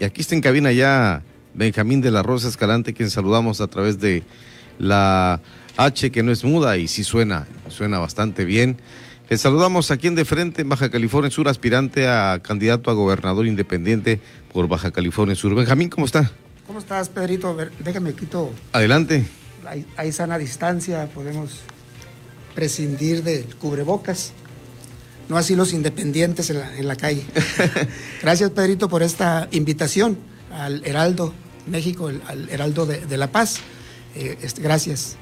Y aquí está en cabina ya Benjamín de la Rosa Escalante, quien saludamos a través de la H, que no es muda y sí suena, suena bastante bien. Le saludamos aquí en De Frente, en Baja California Sur, aspirante a candidato a gobernador independiente por Baja California Sur. Benjamín, ¿cómo está? ¿Cómo estás, Pedrito? Déjame quito. Adelante. Hay, hay sana distancia, podemos prescindir del cubrebocas no así los independientes en la, calle. Gracias, Pedrito, por esta invitación al Heraldo México, al Heraldo de, La Paz. Eh, este, gracias.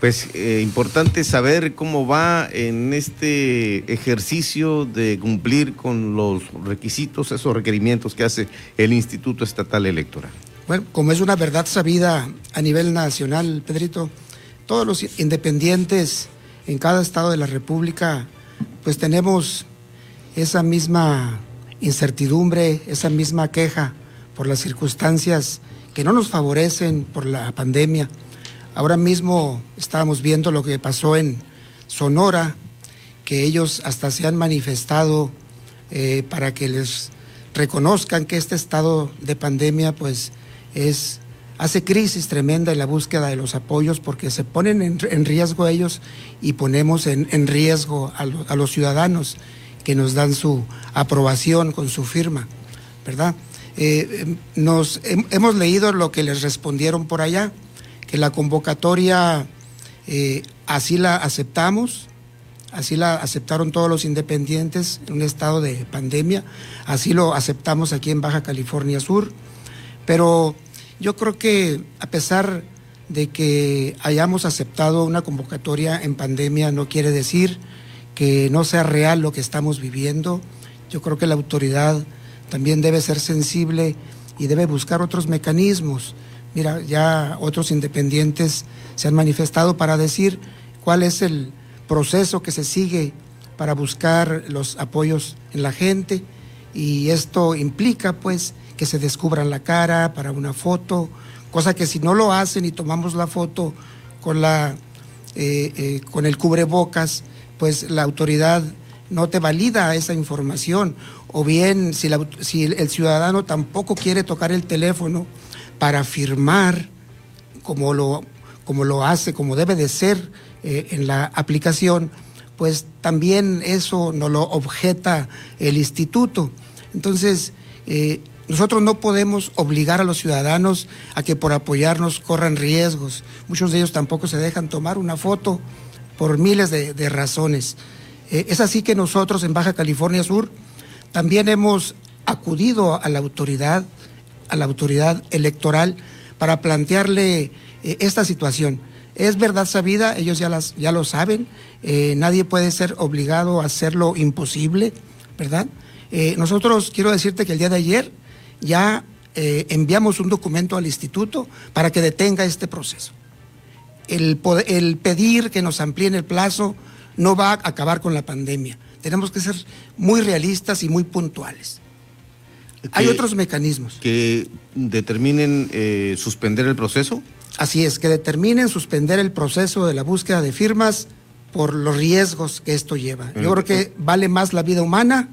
Pues eh, importante saber cómo va en este ejercicio de cumplir con los requisitos, esos requerimientos que hace el Instituto Estatal Electoral. Bueno, como es una verdad sabida a nivel nacional, Pedrito, todos los independientes en cada estado de la República pues tenemos esa misma incertidumbre, esa misma queja por las circunstancias que no nos favorecen por la pandemia. Ahora mismo estábamos viendo lo que pasó en Sonora, que ellos hasta se han manifestado eh, para que les reconozcan que este estado de pandemia pues es hace crisis tremenda en la búsqueda de los apoyos porque se ponen en, riesgo ellos y ponemos en, riesgo a, los ciudadanos que nos dan su aprobación con su firma, ¿verdad? Eh, nos hemos leído lo que les respondieron por allá, que la convocatoria eh, así la aceptamos, así la aceptaron todos los independientes en un estado de pandemia, así lo aceptamos aquí en Baja California Sur, pero yo creo que a pesar de que hayamos aceptado una convocatoria en pandemia, no quiere decir que no sea real lo que estamos viviendo. Yo creo que la autoridad también debe ser sensible y debe buscar otros mecanismos. Mira, ya otros independientes se han manifestado para decir cuál es el proceso que se sigue para buscar los apoyos en la gente y esto implica pues que se descubran la cara para una foto, cosa que si no lo hacen y tomamos la foto con, la, eh, eh, con el cubrebocas, pues la autoridad no te valida esa información. O bien, si, el ciudadano tampoco quiere tocar el teléfono para firmar como lo, como lo hace, como debe de ser eh, en la aplicación, pues también eso no lo objeta el instituto. Entonces, nosotros no podemos obligar a los ciudadanos a que por apoyarnos corran riesgos. Muchos de ellos tampoco se dejan tomar una foto por miles de, razones. Eh, es así que nosotros en Baja California Sur también hemos acudido a la autoridad, a la autoridad electoral, para plantearle eh, esta situación. Es verdad sabida, ellos ya, las, ya lo saben, eh, nadie puede ser obligado a hacer lo imposible, ¿verdad? nosotros quiero decirte que el día de ayer ya eh, enviamos un documento al instituto para que detenga este proceso. El, el pedir que nos amplíen el plazo no va a acabar con la pandemia. Tenemos que ser muy realistas y muy puntuales. Hay otros mecanismos. ¿Que determinen eh, suspender el proceso? Así es, que determinen suspender el proceso de la búsqueda de firmas por los riesgos que esto lleva. Yo creo que vale más la vida humana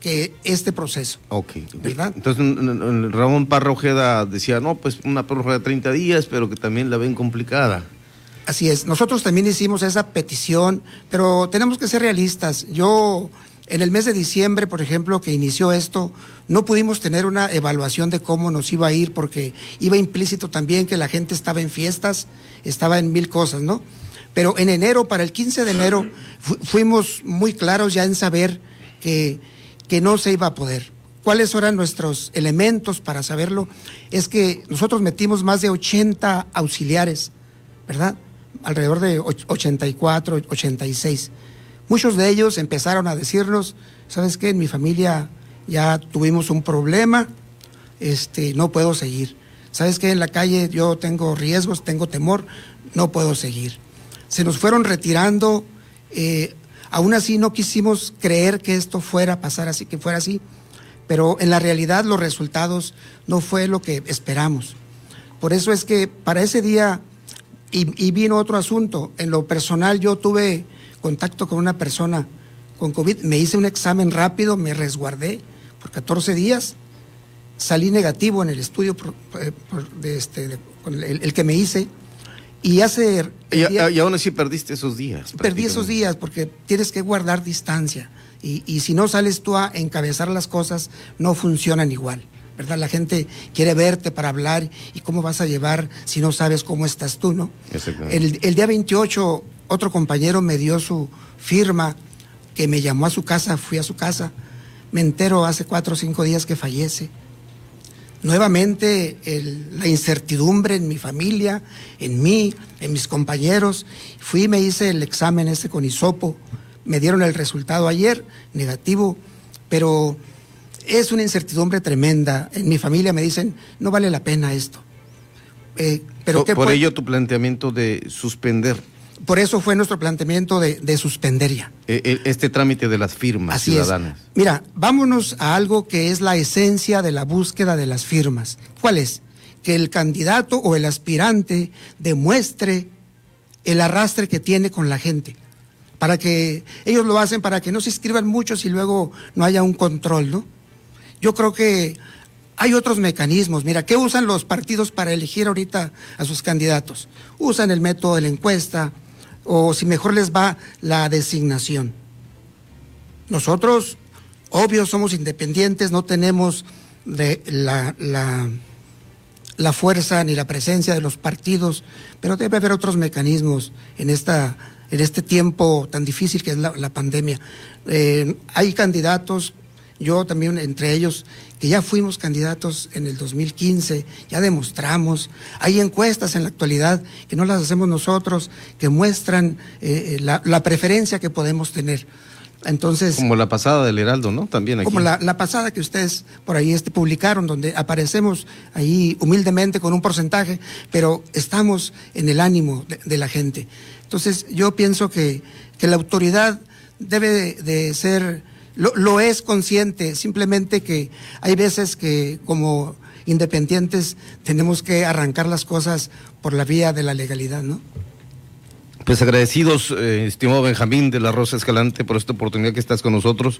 que este proceso. Ok. ¿Verdad? Entonces Ramón Parra Ojeda decía, no, pues una prórroga de 30 días, pero que también la ven complicada. Así es, nosotros también hicimos esa petición, pero tenemos que ser realistas. Yo, en el mes de diciembre, por ejemplo, que inició esto, no pudimos tener una evaluación de cómo nos iba a ir, porque iba implícito también que la gente estaba en fiestas, estaba en mil cosas, ¿no? Pero en enero, para el 15 de enero, fuimos muy claros ya en saber que que no se iba a poder. ¿Cuáles eran nuestros elementos para saberlo? Es que nosotros metimos más de 80 auxiliares, ¿verdad? Alrededor de 84, 86. Muchos de ellos empezaron a decirnos, ¿sabes qué? En mi familia ya tuvimos un problema, este, no puedo seguir. ¿Sabes qué? En la calle yo tengo riesgos, tengo temor, no puedo seguir. Se nos fueron retirando eh, Aún así no quisimos creer que esto fuera a pasar así, que fuera así, pero en la realidad los resultados no fue lo que esperamos. Por eso es que para ese día, y, vino otro asunto, en lo personal yo tuve contacto con una persona con COVID, me hice un examen rápido, me resguardé por 14 días salí negativo en el estudio eh, este, el, que me hice. Y hace. Y, aún así perdiste esos días. Perdí esos días porque tienes que guardar distancia. Y, y, si no sales tú a encabezar las cosas, no funcionan igual. ¿Verdad? La gente quiere verte para hablar y cómo vas a llevar si no sabes cómo estás tú, ¿no? El, el día 28, otro compañero me dio su firma, que me llamó a su casa, fui a su casa. Me entero hace cuatro o cinco días que fallece nuevamente la incertidumbre en mi familia, en mí, en mis compañeros. Fui y me hice el examen ese con hisopo. Me dieron el resultado ayer, negativo, pero es una incertidumbre tremenda. En mi familia me dicen, no vale la pena esto. Eh, pero por ello tu planteamiento de suspender por eso fue nuestro planteamiento de, de suspender ya. E, e, este trámite de las firmas ciudadanas. Mira, vámonos a algo que es la esencia de la búsqueda de las firmas. ¿Cuál es? Que el candidato o el aspirante demuestre el arrastre que tiene con la gente. Para que ellos lo hacen para que no se inscriban muchos y luego no haya un control, ¿no? Yo creo que hay otros mecanismos. Mira, ¿qué usan los partidos para elegir ahorita a sus candidatos? Usan el método de la encuesta, o si mejor les va la designación. Nosotros, obvio, somos independientes, no tenemos la, la, fuerza ni la presencia de los partidos, pero debe haber otros mecanismos en, esta, en este tiempo tan difícil que es la, pandemia. Eh, hay candidatos yo también entre ellos, que ya fuimos candidatos en el 2015, ya demostramos, hay encuestas en la actualidad que no las hacemos nosotros, que muestran eh, eh, la, preferencia que podemos tener. Entonces, como la pasada del Heraldo, ¿no? También aquí. Como la, pasada que ustedes por ahí este, publicaron, donde aparecemos ahí humildemente con un porcentaje, pero estamos en el ánimo de, la gente. Entonces, yo pienso que, que la autoridad debe de ser lo, es consciente, simplemente que hay veces que como independientes tenemos que arrancar las cosas por la vía de la legalidad, ¿no? Pues agradecidos, eh, estimado Benjamín de la Rosa Escalante, por esta oportunidad que estás con nosotros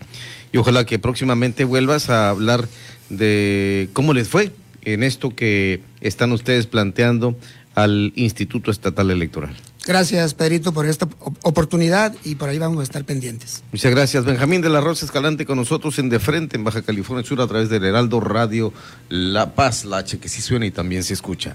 y ojalá que próximamente vuelvas a hablar de cómo les fue en esto que están ustedes planteando al Instituto Estatal Electoral. Gracias, Pedrito, por esta oportunidad y por ahí vamos a estar pendientes. Muchas gracias. Benjamín de la Rosa Escalante con nosotros en De Frente, en Baja California Sur, a través del Heraldo Radio La Paz, la H que sí suena y también se escucha.